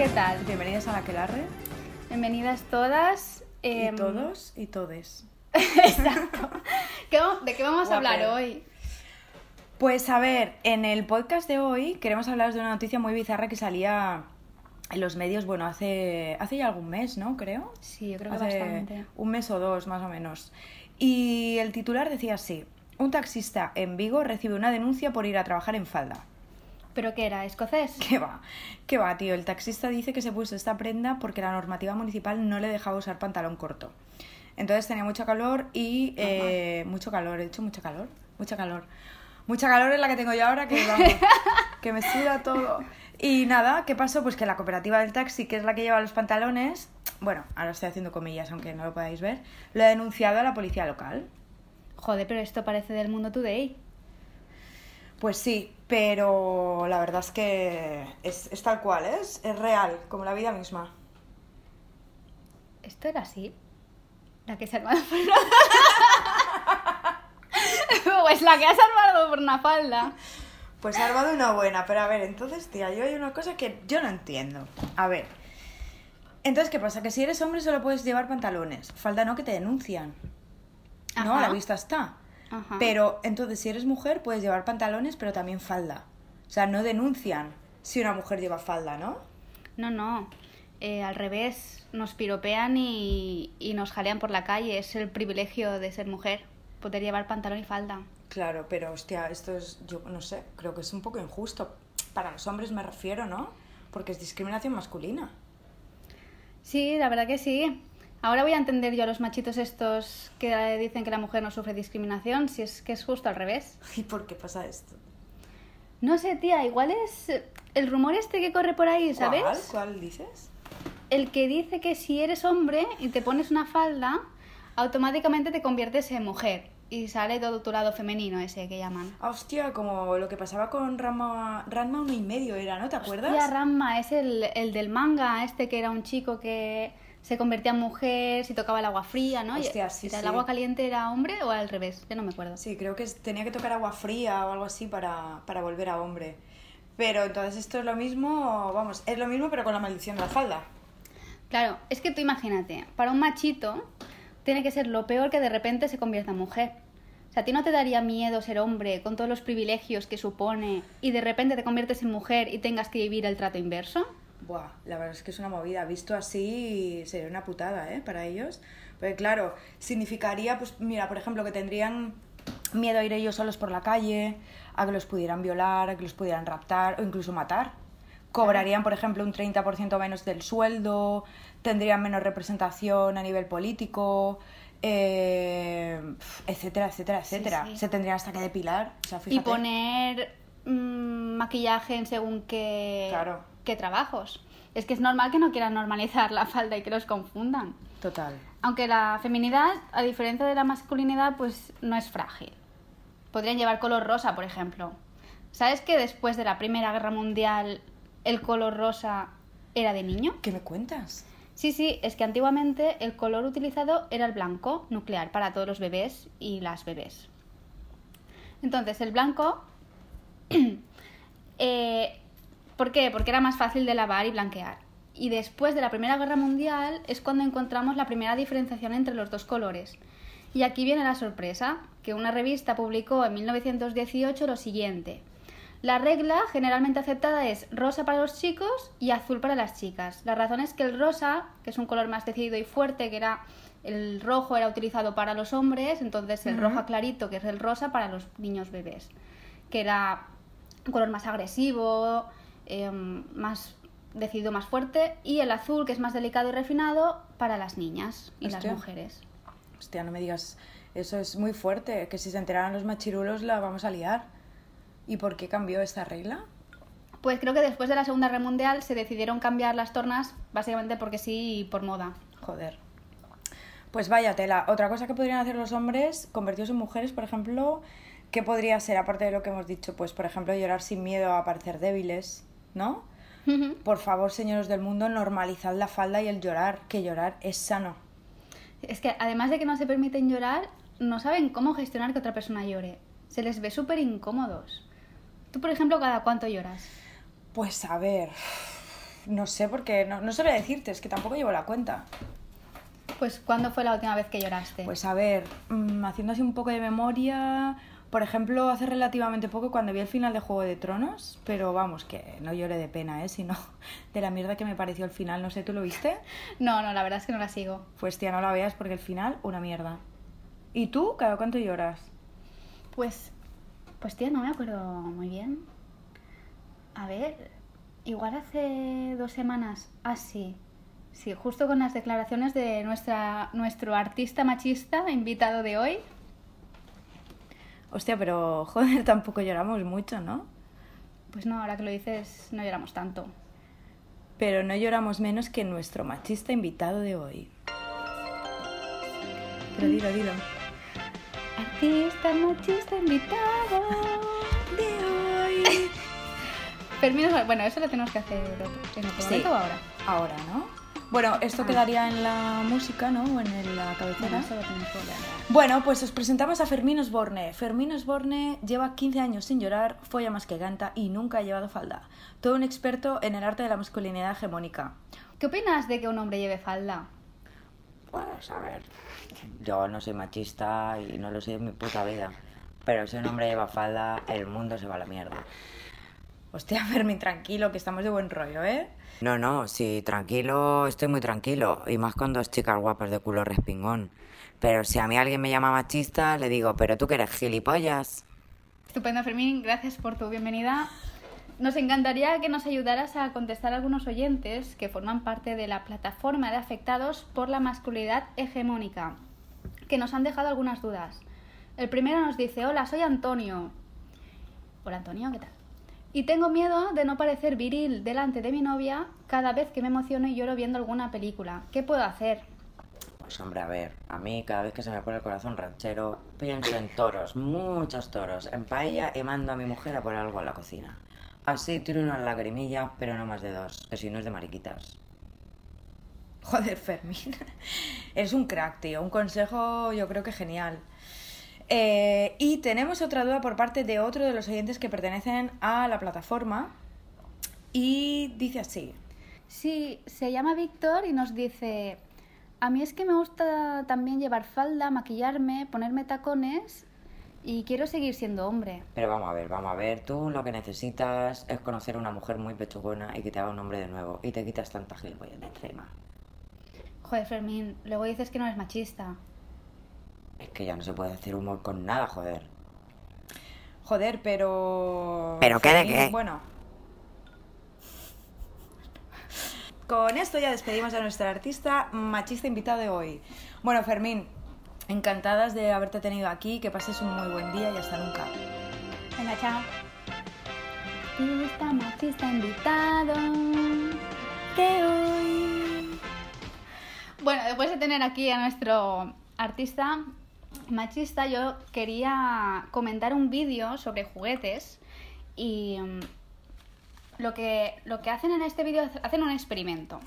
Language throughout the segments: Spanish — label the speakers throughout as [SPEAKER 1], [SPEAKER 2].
[SPEAKER 1] ¿Qué tal?
[SPEAKER 2] Bienvenidas a la Quelarre.
[SPEAKER 1] Bienvenidas todas.
[SPEAKER 2] Y
[SPEAKER 1] em,
[SPEAKER 2] todos y todes.
[SPEAKER 1] Exacto. ¿Qué vamos- ¿De qué vamos a hablar hoy?
[SPEAKER 2] Pues a ver, en el podcast de hoy queremos hablaros de una noticia muy bizarra que salía en los medios, bueno, hace, hace ya algún mes, ¿no? Creo.
[SPEAKER 1] Sí, yo creo que bastante.
[SPEAKER 2] un mes o dos, más o menos. Y el titular decía así. Un taxista en Vigo recibe una denuncia por ir a trabajar en falda.
[SPEAKER 1] ¿Pero qué era? ¿Escocés?
[SPEAKER 2] ¿Qué va? ¿Qué va, tío? El taxista dice que se puso esta prenda porque la normativa municipal no le dejaba usar pantalón corto. Entonces tenía mucho calor y... eh, mucho calor, he dicho mucho calor. Mucha calor. Mucha calor es la que tengo yo ahora que, vamos, que me suda todo. Y nada, ¿qué pasó? Pues que la cooperativa del taxi, que es la que lleva los pantalones, bueno, ahora estoy haciendo comillas aunque no lo podáis ver, lo ha denunciado a la policía local.
[SPEAKER 1] Joder, pero esto parece del Mundo Today.
[SPEAKER 2] Pues sí, pero la verdad es que es, es tal cual, ¿es? Es real, como la vida misma.
[SPEAKER 1] ¿Esto era así? ¿La que se armado por una... pues la que has armado por una falda.
[SPEAKER 2] Pues ha armado una buena, pero a ver, entonces, tía, yo hay una cosa que yo no entiendo. A ver. Entonces, ¿qué pasa? Que si eres hombre solo puedes llevar pantalones. Falda no, que te denuncian. No, a
[SPEAKER 1] Ajá.
[SPEAKER 2] la vista está.
[SPEAKER 1] Ajá.
[SPEAKER 2] Pero entonces, si eres mujer, puedes llevar pantalones, pero también falda. O sea, no denuncian si una mujer lleva falda, ¿no?
[SPEAKER 1] No, no. Eh, al revés, nos piropean y, y nos jalean por la calle. Es el privilegio de ser mujer, poder llevar pantalón y falda.
[SPEAKER 2] Claro, pero hostia, esto es, yo no sé, creo que es un poco injusto. Para los hombres me refiero, ¿no? Porque es discriminación masculina.
[SPEAKER 1] Sí, la verdad que sí. Ahora voy a entender yo a los machitos estos que dicen que la mujer no sufre discriminación, si es que es justo al revés.
[SPEAKER 2] ¿Y por qué pasa esto?
[SPEAKER 1] No sé, tía, igual es el rumor este que corre por ahí, ¿sabes?
[SPEAKER 2] ¿Cuál? ¿Cuál dices?
[SPEAKER 1] El que dice que si eres hombre y te pones una falda, automáticamente te conviertes en mujer y sale todo tu lado femenino ese que llaman.
[SPEAKER 2] Ah, Hostia, como lo que pasaba con Ranma, Ranma uno y medio era, ¿no? ¿Te acuerdas?
[SPEAKER 1] Hostia, Ramma es el, el del manga, este que era un chico que se convertía en mujer si tocaba el agua fría, ¿no?
[SPEAKER 2] Hostia, sí,
[SPEAKER 1] ¿y ¿El
[SPEAKER 2] sí.
[SPEAKER 1] agua caliente era hombre o al revés? Yo no me acuerdo.
[SPEAKER 2] Sí, creo que tenía que tocar agua fría o algo así para, para volver a hombre. Pero entonces esto es lo mismo, vamos, es lo mismo pero con la maldición de la falda.
[SPEAKER 1] Claro, es que tú imagínate, para un machito tiene que ser lo peor que de repente se convierta en mujer. O sea, ¿a ti no te daría miedo ser hombre con todos los privilegios que supone y de repente te conviertes en mujer y tengas que vivir el trato inverso?
[SPEAKER 2] Buah, la verdad es que es una movida. Visto así, sería una putada, ¿eh? Para ellos. Porque claro, significaría, pues mira, por ejemplo, que tendrían miedo a ir ellos solos por la calle, a que los pudieran violar, a que los pudieran raptar o incluso matar. Cobrarían, por ejemplo, un 30% menos del sueldo, tendrían menos representación a nivel político, eh, etcétera, etcétera, etcétera.
[SPEAKER 1] sí.
[SPEAKER 2] Se tendrían hasta que depilar. O sea,
[SPEAKER 1] Y poner mm, maquillaje en según qué,
[SPEAKER 2] Claro.
[SPEAKER 1] Qué trabajos. Es que es normal que no quieran normalizar la falda y que los confundan.
[SPEAKER 2] Total.
[SPEAKER 1] Aunque la feminidad, a diferencia de la masculinidad, pues no es frágil. Podrían llevar color rosa, por ejemplo. ¿Sabes que después de la Primera Guerra Mundial el color rosa era de niño?
[SPEAKER 2] ¿Qué me cuentas?
[SPEAKER 1] Sí, sí, es que antiguamente el color utilizado era el blanco nuclear para todos los bebés y las bebés. Entonces, el blanco... eh, ¿Por qué? Porque era más fácil de lavar y blanquear. Y después de la Primera Guerra Mundial es cuando encontramos la primera diferenciación entre los dos colores. Y aquí viene la sorpresa, que una revista publicó en 1918 lo siguiente. La regla generalmente aceptada es rosa para los chicos y azul para las chicas. La razón es que el rosa, que es un color más decidido y fuerte, que era el rojo era utilizado para los hombres, entonces el rojo clarito, que es el rosa para los niños bebés, que era un color más agresivo, eh, más decidido, más fuerte, y el azul, que es más delicado y refinado, para las niñas y
[SPEAKER 2] Hostia.
[SPEAKER 1] las mujeres.
[SPEAKER 2] Hostia, no me digas, eso es muy fuerte, que si se enteraran los machirulos la vamos a liar. ¿Y por qué cambió esta regla?
[SPEAKER 1] Pues creo que después de la Segunda Guerra Mundial se decidieron cambiar las tornas básicamente porque sí y por moda.
[SPEAKER 2] Joder. Pues vaya tela. Otra cosa que podrían hacer los hombres, convertidos en mujeres, por ejemplo, ¿qué podría ser, aparte de lo que hemos dicho? Pues, por ejemplo, llorar sin miedo a parecer débiles, ¿no? Por favor, señores del mundo, normalizad la falda y el llorar, que llorar es sano.
[SPEAKER 1] Es que además de que no se permiten llorar, no saben cómo gestionar que otra persona llore. Se les ve súper incómodos. Tú, por ejemplo, ¿cada cuánto lloras?
[SPEAKER 2] Pues a ver, No sé, porque no, no sabría decirte, es que tampoco llevo la cuenta.
[SPEAKER 1] Pues, ¿cuándo fue la última vez que lloraste?
[SPEAKER 2] Pues a ver, mm, haciendo así un poco de memoria, por ejemplo, hace relativamente poco cuando vi el final de Juego de Tronos, pero vamos, que no lloré de pena, ¿eh? Sino de la mierda que me pareció el final. No sé, ¿tú lo viste?
[SPEAKER 1] No, no, la verdad es que no la sigo.
[SPEAKER 2] Pues tía, no la veas porque el final, una mierda. ¿Y tú, cada cuánto lloras?
[SPEAKER 1] Pues, pues tía, no me acuerdo muy bien. A ver, igual hace dos semanas, así. sí, justo con las declaraciones de nuestra, nuestro artista machista invitado de hoy.
[SPEAKER 2] Hostia, pero joder, tampoco lloramos mucho, ¿no?
[SPEAKER 1] Pues no, ahora que lo dices, no lloramos tanto.
[SPEAKER 2] Pero no lloramos menos que nuestro machista invitado de hoy. Pero dilo, dilo.
[SPEAKER 1] Artista machista invitado de hoy. Fermín, bueno, eso lo tenemos que hacer en otro
[SPEAKER 2] Sí.
[SPEAKER 1] momento o ahora.
[SPEAKER 2] Ahora, ¿no? Bueno, esto
[SPEAKER 1] Ah.
[SPEAKER 2] quedaría en la música, ¿no? O en la cabecera. Bueno, pues os presentamos a Fermín Osborne. Fermín Osborne lleva 15 años sin llorar, folla más que ganta y nunca ha llevado falda. Todo un experto en el arte de la masculinidad hegemónica.
[SPEAKER 1] ¿Qué opinas de que un hombre lleve falda?
[SPEAKER 3] Pues a ver, yo no soy machista y no lo soy en mi puta vida. Pero si un hombre lleva falda, el mundo se va a la mierda.
[SPEAKER 2] Hostia, Fermín, tranquilo, que estamos de buen rollo, ¿eh?
[SPEAKER 3] No, no, sí, tranquilo, estoy muy tranquilo. Y más con dos chicas guapas de culo respingón. Pero si a mí alguien me llama machista, le digo, pero tú que eres gilipollas.
[SPEAKER 1] Estupendo, Fermín, gracias por tu bienvenida. Nos encantaría que nos ayudaras a contestar a algunos oyentes que forman parte de la plataforma de afectados por la masculinidad hegemónica, que nos han dejado algunas dudas. El primero nos dice, hola, soy Antonio. Hola Antonio, ¿qué tal? Y tengo miedo de no parecer viril delante de mi novia cada vez que me emociono y lloro viendo alguna película. ¿Qué puedo hacer?
[SPEAKER 3] Pues hombre, a ver, a mí cada vez que se me pone el corazón ranchero, pienso en toros, muchos toros, en paella y mando a mi mujer a poner algo en la cocina. Así tiro una lagrimilla, pero no más de dos, que si no es de mariquitas.
[SPEAKER 2] Joder, Fermín. Es un crack, tío. Un consejo yo creo que genial. Eh, y tenemos otra duda por parte de otro de los oyentes que pertenecen a la plataforma. Y dice así.
[SPEAKER 1] Sí, se llama Víctor y nos dice, a mí es que me gusta también llevar falda, maquillarme, ponerme tacones y quiero seguir siendo hombre.
[SPEAKER 3] Pero vamos a ver, vamos a ver, tú lo que necesitas es conocer a una mujer muy pechugona y que te haga un hombre de nuevo y te quitas tanta gilipollas de encima.
[SPEAKER 1] Joder, Fermín, luego dices que no eres machista.
[SPEAKER 3] Es que ya no se puede hacer humor con nada, joder.
[SPEAKER 2] Joder, pero...
[SPEAKER 3] ¿Pero qué de qué?
[SPEAKER 2] Bueno. Con esto ya despedimos a nuestra artista machista invitado de hoy. Bueno, Fermín, encantadas de haberte tenido aquí, que pases un muy buen día y hasta nunca.
[SPEAKER 1] Venga, chao. Artista machista invitado de hoy. Bueno, después de tener aquí a nuestro artista machista, yo quería comentar un vídeo sobre juguetes y mm, lo que, lo que hacen en este vídeo es hacen un experimento.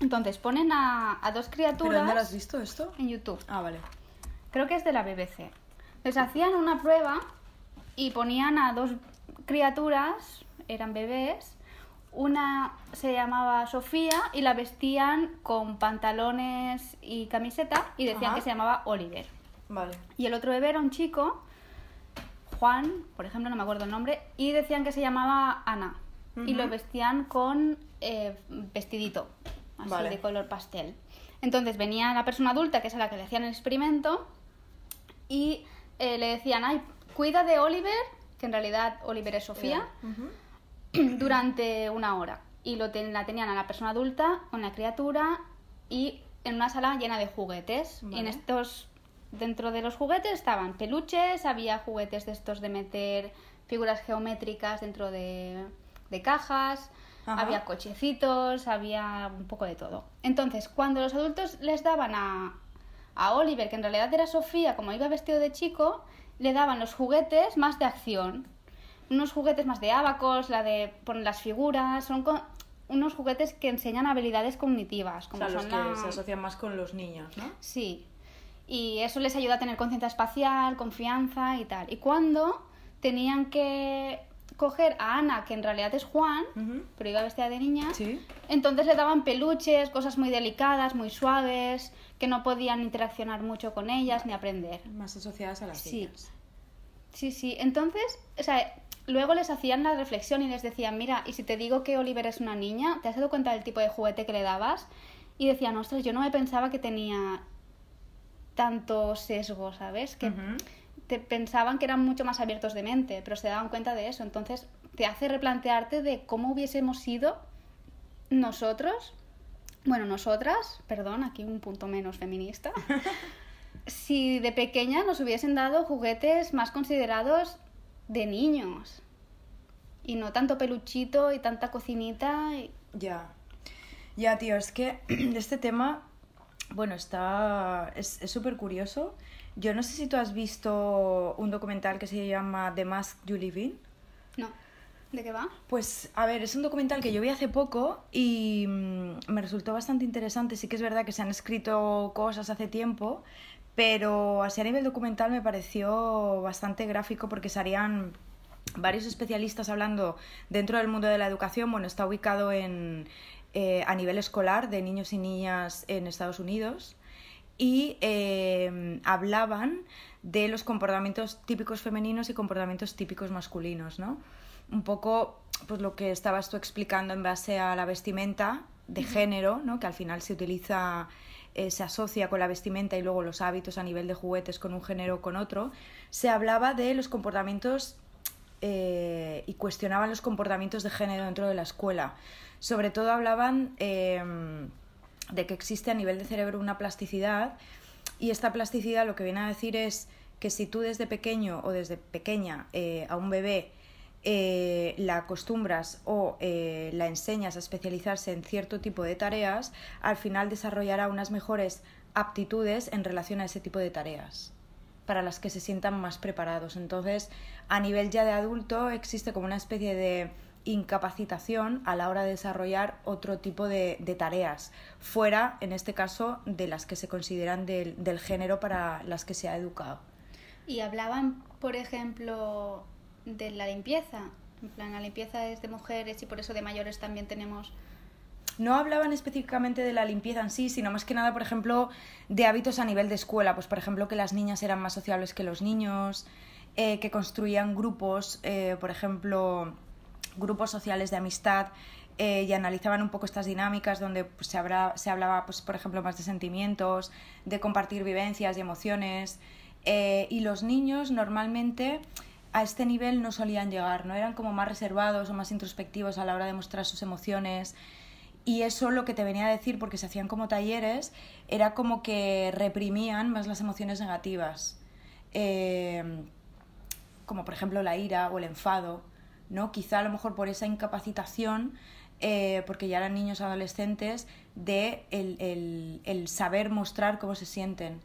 [SPEAKER 1] Entonces ponen a, a dos
[SPEAKER 2] ¿Pero
[SPEAKER 1] criaturas
[SPEAKER 2] dónde lo has visto esto?
[SPEAKER 1] en YouTube.
[SPEAKER 2] Ah, vale.
[SPEAKER 1] Creo que es de la BBC. Les hacían una prueba y ponían a dos criaturas, eran bebés. Una se llamaba Sofía y la vestían con pantalones y camiseta y decían
[SPEAKER 2] Ajá.
[SPEAKER 1] que se llamaba Oliver.
[SPEAKER 2] Vale.
[SPEAKER 1] Y el otro bebé era un chico, Juan, por ejemplo, no me acuerdo el nombre, y decían que se llamaba Ana. Y lo vestían con eh, vestidito, así
[SPEAKER 2] Vale.
[SPEAKER 1] de color pastel. Entonces venía la persona adulta, que es a la que le hacían el experimento, y eh, le decían, ay, cuida de Oliver, que en realidad Oliver es Sofía, durante una hora. Y lo ten- la tenían a la persona adulta, una criatura, y en una sala llena de juguetes. Y en estos, dentro de los juguetes estaban peluches, había juguetes de estos de meter figuras geométricas dentro de, de cajas,
[SPEAKER 2] Ajá.
[SPEAKER 1] había cochecitos, había un poco de todo. Entonces, cuando los adultos les daban a, a Oliver, que en realidad era Sofía, como iba vestido de chico, le daban los juguetes más de acción. Unos juguetes más de abacos, la de poner las figuras, son unos juguetes que enseñan habilidades cognitivas,
[SPEAKER 2] O
[SPEAKER 1] como
[SPEAKER 2] sea, los
[SPEAKER 1] son
[SPEAKER 2] que
[SPEAKER 1] la-
[SPEAKER 2] se asocian más con los niños, ¿no?
[SPEAKER 1] Sí. Y eso les ayuda a tener conciencia espacial, confianza y tal. Y cuando tenían que coger a Ana, que en realidad es Juan, pero iba vestida de niña.
[SPEAKER 2] Sí.
[SPEAKER 1] Entonces le daban peluches, cosas muy delicadas, muy suaves, que no podían interaccionar mucho con ellas ni aprender.
[SPEAKER 2] Más asociadas a las
[SPEAKER 1] Sí.
[SPEAKER 2] niñas.
[SPEAKER 1] Sí, sí. Entonces, o sea, luego les hacían la reflexión y les decían, mira, y si te digo que Oliver es una niña, ¿te has dado cuenta del tipo de juguete que le dabas? Y decían, ostras, yo no me pensaba que tenía tanto sesgo, ¿sabes? Que te pensaban que eran mucho más abiertos de mente, pero se daban cuenta de eso. Entonces, te hace replantearte de cómo hubiésemos sido nosotros, bueno, nosotras, perdón, aquí un punto menos feminista, si de pequeña nos hubiesen dado juguetes más considerados de niños. Y no tanto peluchito y tanta cocinita. y-
[SPEAKER 2] Ya. Ya, tío, es que de este tema, bueno, está. Es súper curioso. Yo no sé si tú has visto un documental que se llama The Mask You Live In.
[SPEAKER 1] No. ¿De qué va?
[SPEAKER 2] Pues, a ver, es un documental que yo vi hace poco y mm, me resultó bastante interesante. Sí que es verdad que se han escrito cosas hace tiempo, pero así a nivel documental me pareció bastante gráfico porque salían varios especialistas hablando dentro del mundo de la educación. Bueno, está ubicado en, eh, a nivel escolar de niños y niñas en Estados Unidos y eh, hablaban de los comportamientos típicos femeninos y comportamientos típicos masculinos, ¿no? Un poco pues lo que estabas tú explicando en base a la vestimenta de género, ¿no? Que al final se utiliza, eh, se asocia con la vestimenta y luego los hábitos a nivel de juguetes con un género o con otro. Se hablaba de los comportamientos eh, y cuestionaban los comportamientos de género dentro de la escuela. Sobre todo hablaban eh, de que existe a nivel de cerebro una plasticidad y esta plasticidad lo que viene a decir es que si tú desde pequeño o desde pequeña eh, a un bebé la acostumbras o la enseñas a especializarse en cierto tipo de tareas, al final desarrollará unas mejores aptitudes en relación a ese tipo de tareas para las que se sientan más preparados. Entonces, a nivel ya de adulto existe como una especie de incapacitación a la hora de desarrollar otro tipo de, tareas, fuera, en este caso, de las que se consideran del, del género para las que se ha educado.
[SPEAKER 1] Y hablaban, por ejemplo, de la limpieza. En plan, la limpieza es de mujeres y por eso de mayores también tenemos...
[SPEAKER 2] No hablaban específicamente de la limpieza en sí, sino más que nada, por ejemplo, de hábitos a nivel de escuela. Pues, por ejemplo, que las niñas eran más sociables que los niños, eh, que construían grupos, eh, por ejemplo, grupos sociales de amistad eh, y analizaban un poco estas dinámicas donde pues, se, habrá, se hablaba, pues, por ejemplo, más de sentimientos, de compartir vivencias y emociones. Y los niños normalmente a este nivel no solían llegar, ¿no? Eran como más reservados o más introspectivos a la hora de mostrar sus emociones. Y eso lo que te venía a decir, porque se hacían como talleres, era como que reprimían más las emociones negativas. Eh, como por ejemplo la ira o el enfado, ¿no? Quizá a lo mejor por esa incapacitación, eh, porque ya eran niños adolescentes, de el, el, el saber mostrar cómo se sienten.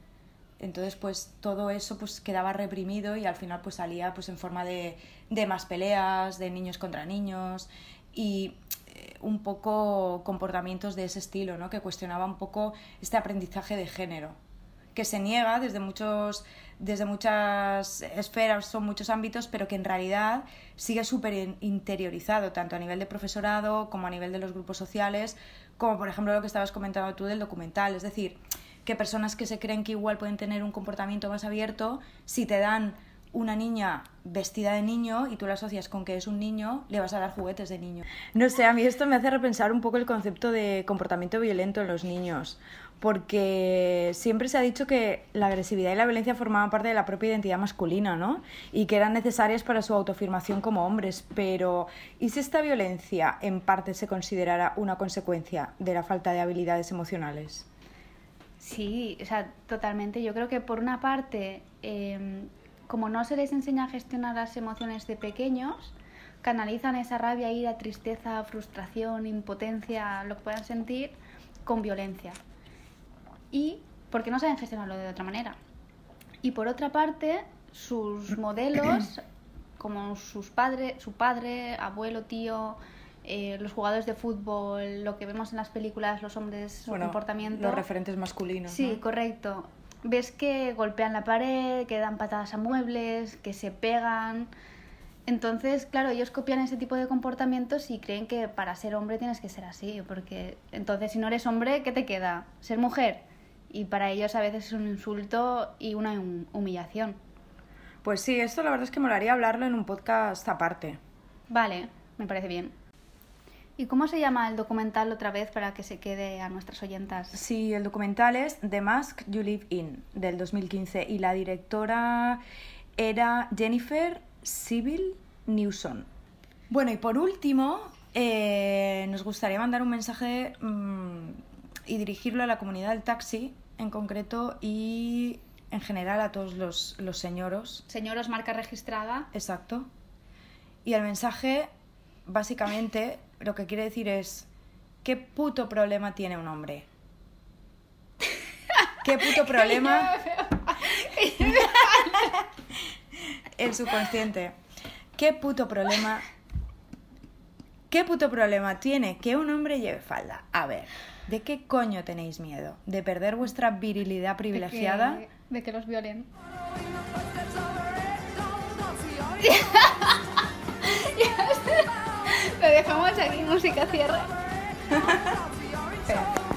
[SPEAKER 2] Entonces, pues todo eso pues quedaba reprimido y al final pues salía pues en forma de, de más peleas, de niños contra niños y un poco comportamientos de ese estilo, ¿no? Que cuestionaba un poco este aprendizaje de género, que se niega desde muchos desde muchas esferas o muchos ámbitos, pero que en realidad sigue súper in- interiorizado, tanto a nivel de profesorado como a nivel de los grupos sociales, como por ejemplo lo que estabas comentando tú del documental. Es decir, que personas que se creen que igual pueden tener un comportamiento más abierto, si te dan una niña vestida de niño y tú la asocias con que es un niño, le vas a dar juguetes de niño. No sé, a mí esto me hace repensar un poco el concepto de comportamiento violento en los niños, porque siempre se ha dicho que la agresividad y la violencia formaban parte de la propia identidad masculina, ¿no? Y que eran necesarias para su autoafirmación como hombres, pero ¿y si esta violencia en parte se considerara una consecuencia de la falta de habilidades emocionales?
[SPEAKER 1] Sí, o sea, totalmente. Yo creo que por una parte, eh, como no se les enseña a gestionar las emociones de pequeños, canalizan esa rabia, ira, tristeza, frustración, impotencia, lo que puedan sentir, con violencia. Y porque no saben gestionarlo de otra manera. Y por otra parte, sus modelos, como sus padres, su padre, abuelo, tío, eh, los jugadores de fútbol, lo que vemos en las películas, los hombres, su comportamiento.
[SPEAKER 2] Los referentes masculinos.
[SPEAKER 1] Sí,
[SPEAKER 2] ¿no?
[SPEAKER 1] correcto. Ves que golpean la pared, que dan patadas a muebles, que se pegan. Entonces, claro, ellos copian ese tipo de comportamientos y creen que para ser hombre tienes que ser así, porque entonces si no eres hombre, ¿qué te queda? Ser mujer. Y para ellos a veces es un insulto y una hum- humillación.
[SPEAKER 2] Pues sí, esto la verdad es que molaría hablarlo en un podcast aparte.
[SPEAKER 1] Vale, me parece bien. ¿Y cómo se llama el documental otra vez para que se quede a nuestras oyentas?
[SPEAKER 2] Sí, el documental es The Mask You Live In, del 2015, y la directora era Jennifer Sibyl Newson. Bueno, y por último, eh, nos gustaría mandar un mensaje mm, y dirigirlo a la comunidad del taxi en concreto y en general a todos los, los señoros.
[SPEAKER 1] Señoros, marca registrada.
[SPEAKER 2] Exacto. Y el mensaje, básicamente, lo que quiere decir es, ¿qué puto problema tiene un hombre? ¿Qué puto problema? El subconsciente. ¿Qué puto problema? ¿Qué puto problema tiene que un hombre lleve falda? A ver, ¿de qué coño tenéis miedo? ¿De perder vuestra virilidad privilegiada?
[SPEAKER 1] De que, de que los violen. Lo dejamos aquí, música cierre.